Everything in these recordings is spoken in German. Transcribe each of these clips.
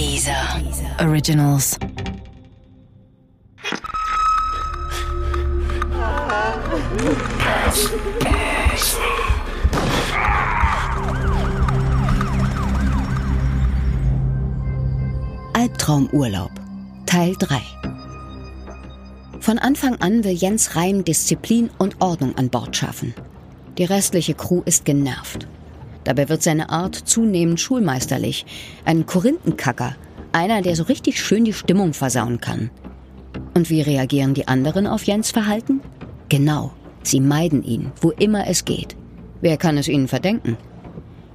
Dieser Originals. Albtraumurlaub Teil 3 Von Anfang an will Jens Reim Disziplin und Ordnung an Bord schaffen. Die restliche Crew ist genervt. Dabei wird seine Art zunehmend schulmeisterlich. Ein Korinthenkacker. Einer, der so richtig schön die Stimmung versauen kann. Und wie reagieren die anderen auf Jens Verhalten? Genau, sie meiden ihn, wo immer es geht. Wer kann es ihnen verdenken?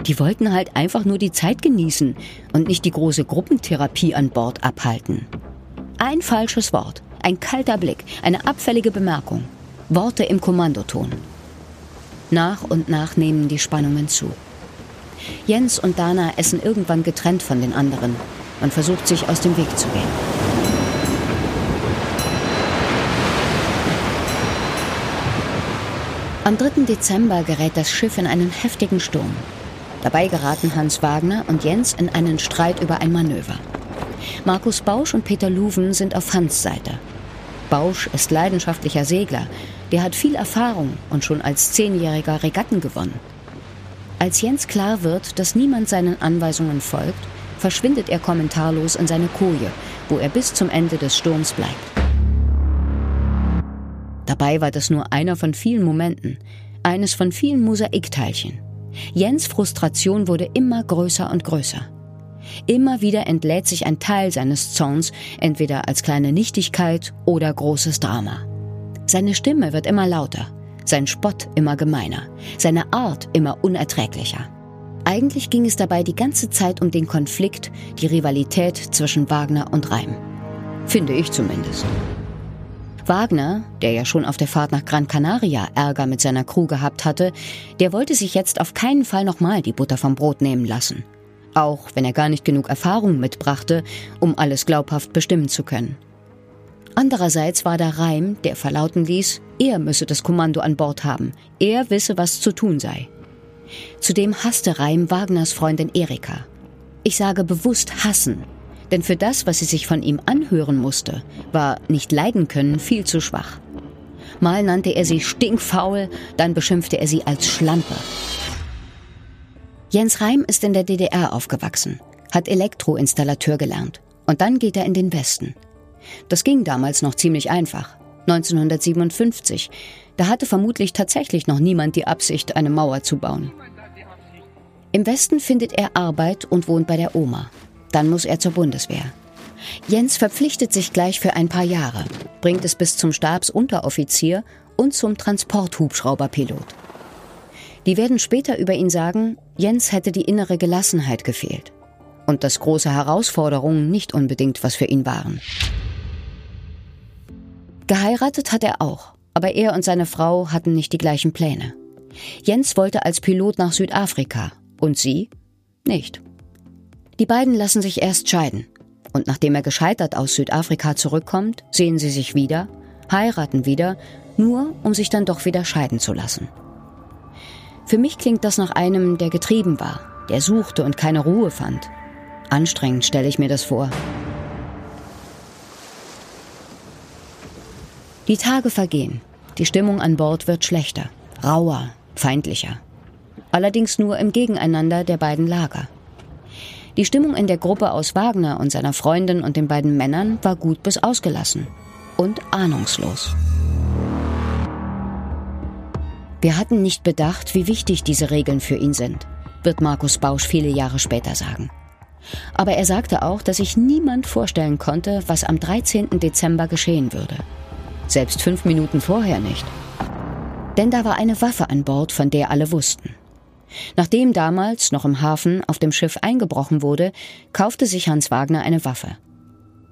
Die wollten halt einfach nur die Zeit genießen und nicht die große Gruppentherapie an Bord abhalten. Ein falsches Wort, ein kalter Blick, eine abfällige Bemerkung. Worte im Kommandoton. Nach und nach nehmen die Spannungen zu. Jens und Dana essen irgendwann getrennt von den anderen und versucht sich aus dem Weg zu gehen. Am 3. Dezember gerät das Schiff in einen heftigen Sturm. Dabei geraten Hans Wagner und Jens in einen Streit über ein Manöver. Markus Bausch und Peter Luven sind auf Hans Seite. Bausch ist leidenschaftlicher Segler, der hat viel Erfahrung und schon als Zehnjähriger Regatten gewonnen. Als Jens klar wird, dass niemand seinen Anweisungen folgt, verschwindet er kommentarlos in seine Koje, wo er bis zum Ende des Sturms bleibt. Dabei war das nur einer von vielen Momenten, eines von vielen Mosaikteilchen. Jens Frustration wurde immer größer und größer. Immer wieder entlädt sich ein Teil seines Zorns, entweder als kleine Nichtigkeit oder großes Drama. Seine Stimme wird immer lauter, sein Spott immer gemeiner, seine Art immer unerträglicher. Eigentlich ging es dabei die ganze Zeit um den Konflikt, die Rivalität zwischen Wagner und Reim. Finde ich zumindest. Wagner, der ja schon auf der Fahrt nach Gran Canaria Ärger mit seiner Crew gehabt hatte, der wollte sich jetzt auf keinen Fall nochmal die Butter vom Brot nehmen lassen. Auch wenn er gar nicht genug Erfahrung mitbrachte, um alles glaubhaft bestimmen zu können. Andererseits war der Reim, der verlauten ließ, er müsse das Kommando an Bord haben, er wisse, was zu tun sei. Zudem hasste Reim Wagners Freundin Erika. Ich sage bewusst hassen, denn für das, was sie sich von ihm anhören musste, war nicht leiden können viel zu schwach. Mal nannte er sie stinkfaul, dann beschimpfte er sie als Schlampe. Jens Reim ist in der DDR aufgewachsen, hat Elektroinstallateur gelernt und dann geht er in den Westen. Das ging damals noch ziemlich einfach. 1957. Da hatte vermutlich tatsächlich noch niemand die Absicht, eine Mauer zu bauen. Im Westen findet er Arbeit und wohnt bei der Oma. Dann muss er zur Bundeswehr. Jens verpflichtet sich gleich für ein paar Jahre, bringt es bis zum Stabsunteroffizier und zum Transporthubschrauberpilot. Die werden später über ihn sagen, Jens hätte die innere Gelassenheit gefehlt und dass große Herausforderungen nicht unbedingt was für ihn waren. Geheiratet hat er auch, aber er und seine Frau hatten nicht die gleichen Pläne. Jens wollte als Pilot nach Südafrika und sie nicht. Die beiden lassen sich erst scheiden. Und nachdem er gescheitert aus Südafrika zurückkommt, sehen sie sich wieder, heiraten wieder, nur um sich dann doch wieder scheiden zu lassen. Für mich klingt das nach einem, der getrieben war, der suchte und keine Ruhe fand. Anstrengend stelle ich mir das vor. Die Tage vergehen. Die Stimmung an Bord wird schlechter, rauer, feindlicher. Allerdings nur im Gegeneinander der beiden Lager. Die Stimmung in der Gruppe aus Wagner und seiner Freundin und den beiden Männern war gut bis ausgelassen und ahnungslos. Wir hatten nicht bedacht, wie wichtig diese Regeln für ihn sind, wird Markus Bausch viele Jahre später sagen. Aber er sagte auch, dass sich niemand vorstellen konnte, was am 13. Dezember geschehen würde. Selbst fünf Minuten vorher nicht. Denn da war eine Waffe an Bord, von der alle wussten. Nachdem damals noch im Hafen auf dem Schiff eingebrochen wurde, kaufte sich Hans Wagner eine Waffe.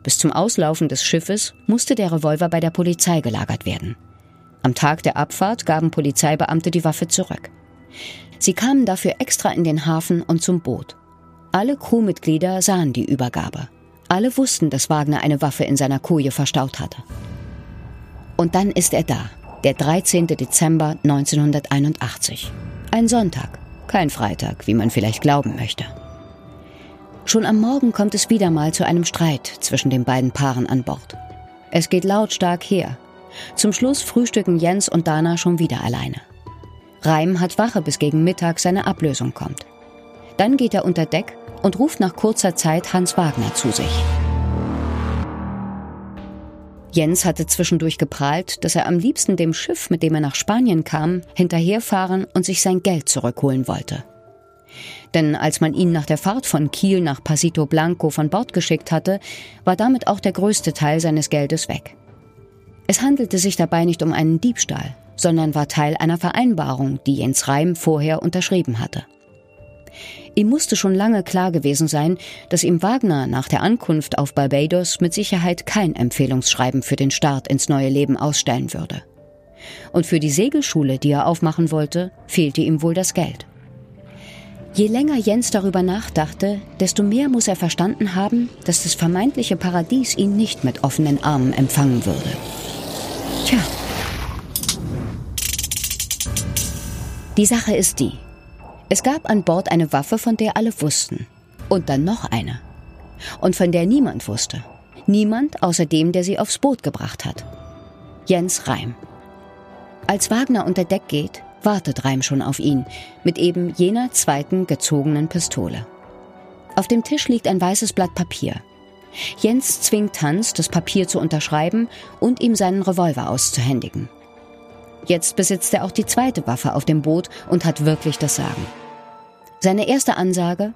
Bis zum Auslaufen des Schiffes musste der Revolver bei der Polizei gelagert werden. Am Tag der Abfahrt gaben Polizeibeamte die Waffe zurück. Sie kamen dafür extra in den Hafen und zum Boot. Alle Crewmitglieder sahen die Übergabe. Alle wussten, dass Wagner eine Waffe in seiner Koje verstaut hatte. Und dann ist er da, der 13. Dezember 1981. Ein Sonntag. Kein Freitag, wie man vielleicht glauben möchte. Schon am Morgen kommt es wieder mal zu einem Streit zwischen den beiden Paaren an Bord. Es geht lautstark her. Zum Schluss frühstücken Jens und Dana schon wieder alleine. Reim hat Wache, bis gegen Mittag seine Ablösung kommt. Dann geht er unter Deck und ruft nach kurzer Zeit Hans Wagner zu sich. Jens hatte zwischendurch geprahlt, dass er am liebsten dem Schiff, mit dem er nach Spanien kam, hinterherfahren und sich sein Geld zurückholen wollte. Denn als man ihn nach der Fahrt von Kiel nach Pasito Blanco von Bord geschickt hatte, war damit auch der größte Teil seines Geldes weg. Es handelte sich dabei nicht um einen Diebstahl, sondern war Teil einer Vereinbarung, die Jens Reim vorher unterschrieben hatte. Ihm musste schon lange klar gewesen sein, dass ihm Wagner nach der Ankunft auf Barbados mit Sicherheit kein Empfehlungsschreiben für den Start ins neue Leben ausstellen würde. Und für die Segelschule, die er aufmachen wollte, fehlte ihm wohl das Geld. Je länger Jens darüber nachdachte, desto mehr muss er verstanden haben, dass das vermeintliche Paradies ihn nicht mit offenen Armen empfangen würde. Tja. Die Sache ist die. Es gab an Bord eine Waffe, von der alle wussten. Und dann noch eine. Und von der niemand wusste. Niemand außer dem, der sie aufs Boot gebracht hat. Jens Reim. Als Wagner unter Deck geht, wartet Reim schon auf ihn, mit eben jener zweiten gezogenen Pistole. Auf dem Tisch liegt ein weißes Blatt Papier. Jens zwingt Hans, das Papier zu unterschreiben und ihm seinen Revolver auszuhändigen. Jetzt besitzt er auch die zweite Waffe auf dem Boot und hat wirklich das Sagen. Seine erste Ansage?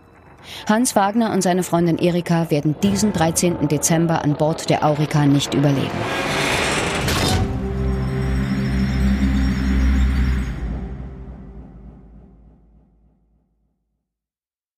Hans Wagner und seine Freundin Erika werden diesen 13. Dezember an Bord der Aurika nicht überleben.